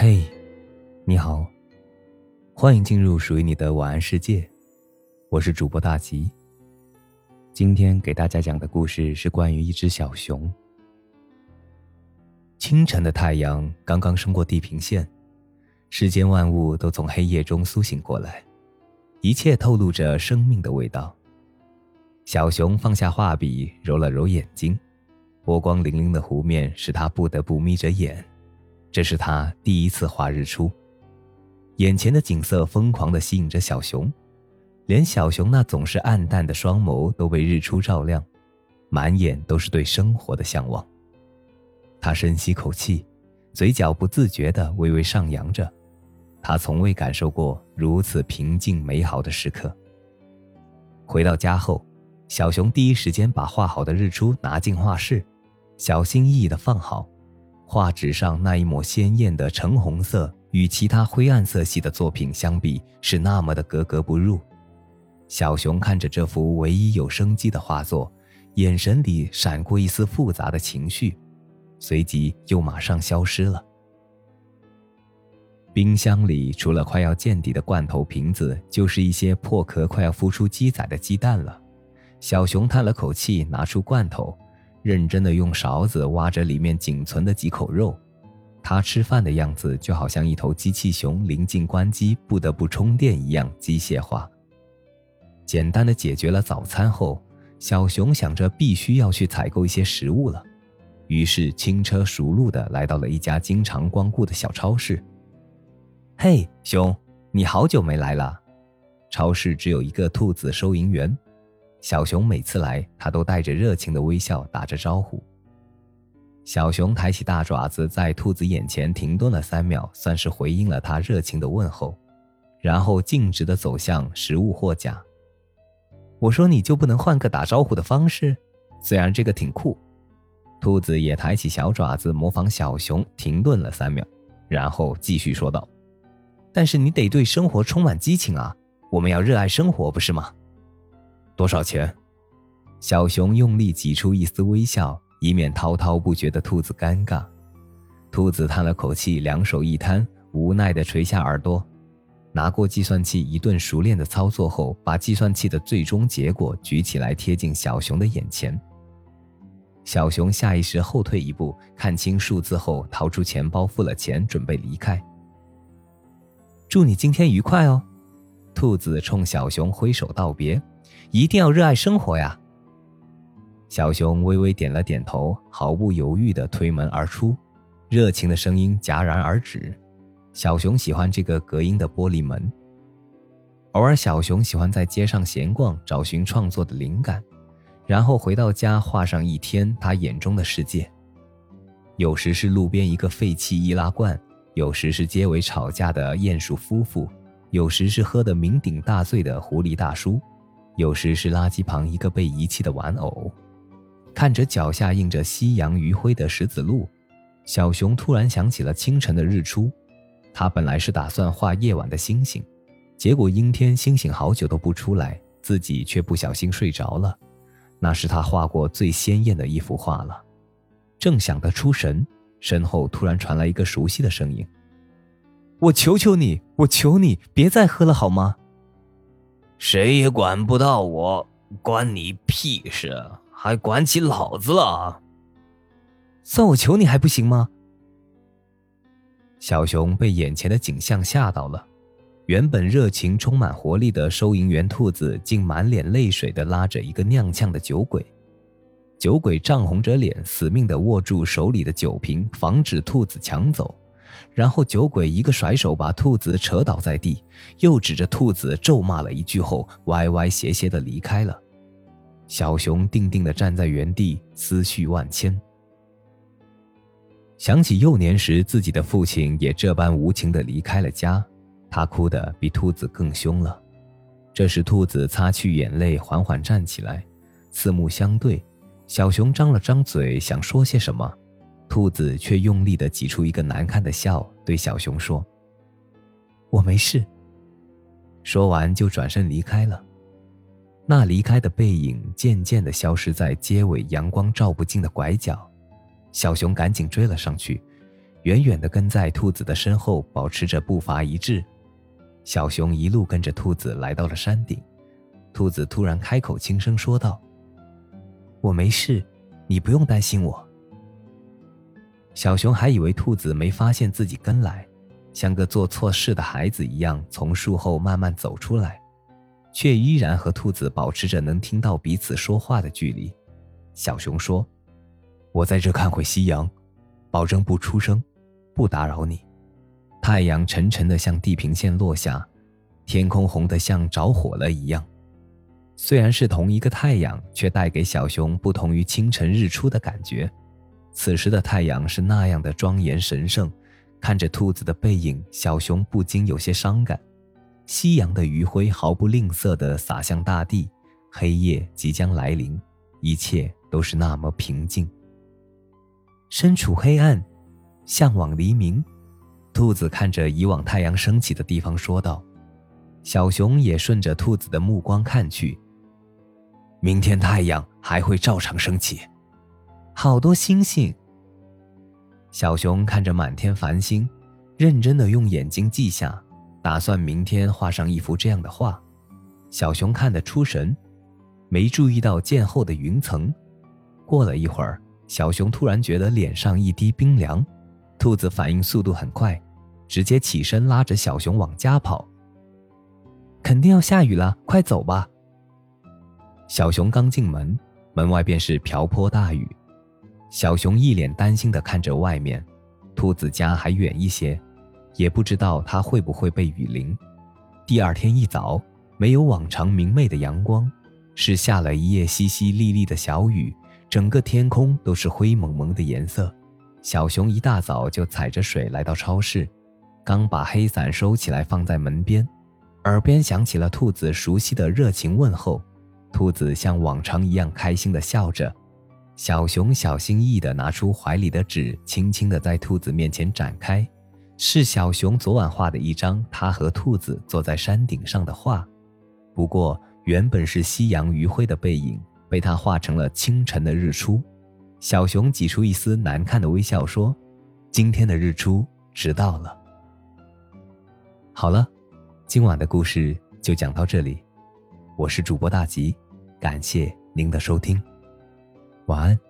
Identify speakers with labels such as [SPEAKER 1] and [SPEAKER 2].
[SPEAKER 1] 嘿，你好，欢迎进入属于你的晚安世界，我是主播大吉。今天给大家讲的故事是关于一只小熊。清晨的太阳刚刚升过地平线，世间万物都从黑夜中苏醒过来，一切透露着生命的味道。小熊放下画笔，揉了揉眼睛，波光粼粼的湖面使他不得不眯着眼。这是他第一次画日出，眼前的景色疯狂地吸引着小熊，连小熊那总是暗淡的双眸都被日出照亮，满眼都是对生活的向往。他深吸口气，嘴角不自觉地微微上扬着，他从未感受过如此平静美好的时刻。回到家后，小熊第一时间把画好的日出拿进画室，小心翼翼地放好。画纸上那一抹鲜艳的橙红色，与其他灰暗色系的作品相比，是那么的格格不入。小熊看着这幅唯一有生机的画作，眼神里闪过一丝复杂的情绪，随即又马上消失了。冰箱里除了快要见底的罐头瓶子，就是一些破壳快要孵出鸡仔的鸡蛋了。小熊叹了口气，拿出罐头。认真的用勺子挖着里面仅存的几口肉，他吃饭的样子就好像一头机器熊临近关机不得不充电一样机械化。简单的解决了早餐后，小熊想着必须要去采购一些食物了，于是轻车熟路的来到了一家经常光顾的小超市。嘿，熊，你好久没来了。超市只有一个兔子收银员。小熊每次来，他都带着热情的微笑打着招呼。小熊抬起大爪子，在兔子眼前停顿了三秒，算是回应了他热情的问候，然后径直的走向食物货架。我说：“你就不能换个打招呼的方式？虽然这个挺酷。”兔子也抬起小爪子，模仿小熊，停顿了三秒，然后继续说道：“但是你得对生活充满激情啊！我们要热爱生活，不是吗？”多少钱？小熊用力挤出一丝微笑，以免滔滔不绝的兔子尴尬。兔子叹了口气，两手一摊，无奈地垂下耳朵，拿过计算器，一顿熟练的操作后，把计算器的最终结果举起来，贴近小熊的眼前。小熊下意识后退一步，看清数字后，掏出钱包付了钱，准备离开。祝你今天愉快哦！兔子冲小熊挥手道别。一定要热爱生活呀！小熊微微点了点头，毫不犹豫地推门而出，热情的声音戛然而止。小熊喜欢这个隔音的玻璃门。偶尔，小熊喜欢在街上闲逛，找寻创作的灵感，然后回到家画上一天他眼中的世界。有时是路边一个废弃易拉罐，有时是街尾吵架的鼹鼠夫妇，有时是喝得酩酊大醉的狐狸大叔。有时是垃圾旁一个被遗弃的玩偶，看着脚下印着夕阳余晖的石子路，小熊突然想起了清晨的日出。他本来是打算画夜晚的星星，结果阴天，星星好久都不出来，自己却不小心睡着了。那是他画过最鲜艳的一幅画了。正想得出神，身后突然传来一个熟悉的声音：“我求求你，我求你，别再喝了好吗？”
[SPEAKER 2] 谁也管不到我，关你屁事！还管起老子了？
[SPEAKER 1] 算我求你还不行吗？小熊被眼前的景象吓到了，原本热情充满活力的收银员兔子，竟满脸泪水的拉着一个踉跄的酒鬼。酒鬼涨红着脸，死命的握住手里的酒瓶，防止兔子抢走。然后酒鬼一个甩手把兔子扯倒在地，又指着兔子咒骂了一句后，歪歪斜斜的离开了。小熊定定的站在原地，思绪万千。想起幼年时自己的父亲也这般无情的离开了家，他哭得比兔子更凶了。这时兔子擦去眼泪，缓缓站起来，四目相对，小熊张了张嘴，想说些什么。兔子却用力地挤出一个难看的笑，对小熊说：“我没事。”说完就转身离开了。那离开的背影渐渐地消失在街尾阳光照不进的拐角，小熊赶紧追了上去，远远地跟在兔子的身后，保持着步伐一致。小熊一路跟着兔子来到了山顶，兔子突然开口轻声说道：“我没事，你不用担心我。”小熊还以为兔子没发现自己跟来，像个做错事的孩子一样从树后慢慢走出来，却依然和兔子保持着能听到彼此说话的距离。小熊说：“我在这看会夕阳，保证不出声，不打扰你。”太阳沉沉的向地平线落下，天空红得像着火了一样。虽然是同一个太阳，却带给小熊不同于清晨日出的感觉。此时的太阳是那样的庄严神圣，看着兔子的背影，小熊不禁有些伤感。夕阳的余晖毫不吝啬地洒向大地，黑夜即将来临，一切都是那么平静。身处黑暗，向往黎明。兔子看着以往太阳升起的地方说道：“小熊也顺着兔子的目光看去，明天太阳还会照常升起。”好多星星。小熊看着满天繁星，认真的用眼睛记下，打算明天画上一幅这样的画。小熊看得出神，没注意到渐厚的云层。过了一会儿，小熊突然觉得脸上一滴冰凉。兔子反应速度很快，直接起身拉着小熊往家跑。肯定要下雨了，快走吧。小熊刚进门，门外便是瓢泼大雨。小熊一脸担心地看着外面，兔子家还远一些，也不知道它会不会被雨淋。第二天一早，没有往常明媚的阳光，是下了一夜淅淅沥沥的小雨，整个天空都是灰蒙蒙的颜色。小熊一大早就踩着水来到超市，刚把黑伞收起来放在门边，耳边响起了兔子熟悉的热情问候。兔子像往常一样开心地笑着。小熊小心翼翼地拿出怀里的纸，轻轻地在兔子面前展开，是小熊昨晚画的一张他和兔子坐在山顶上的画。不过，原本是夕阳余晖的背影，被他画成了清晨的日出。小熊挤出一丝难看的微笑说：“今天的日出迟到了。”好了，今晚的故事就讲到这里，我是主播大吉，感谢您的收听。晚安。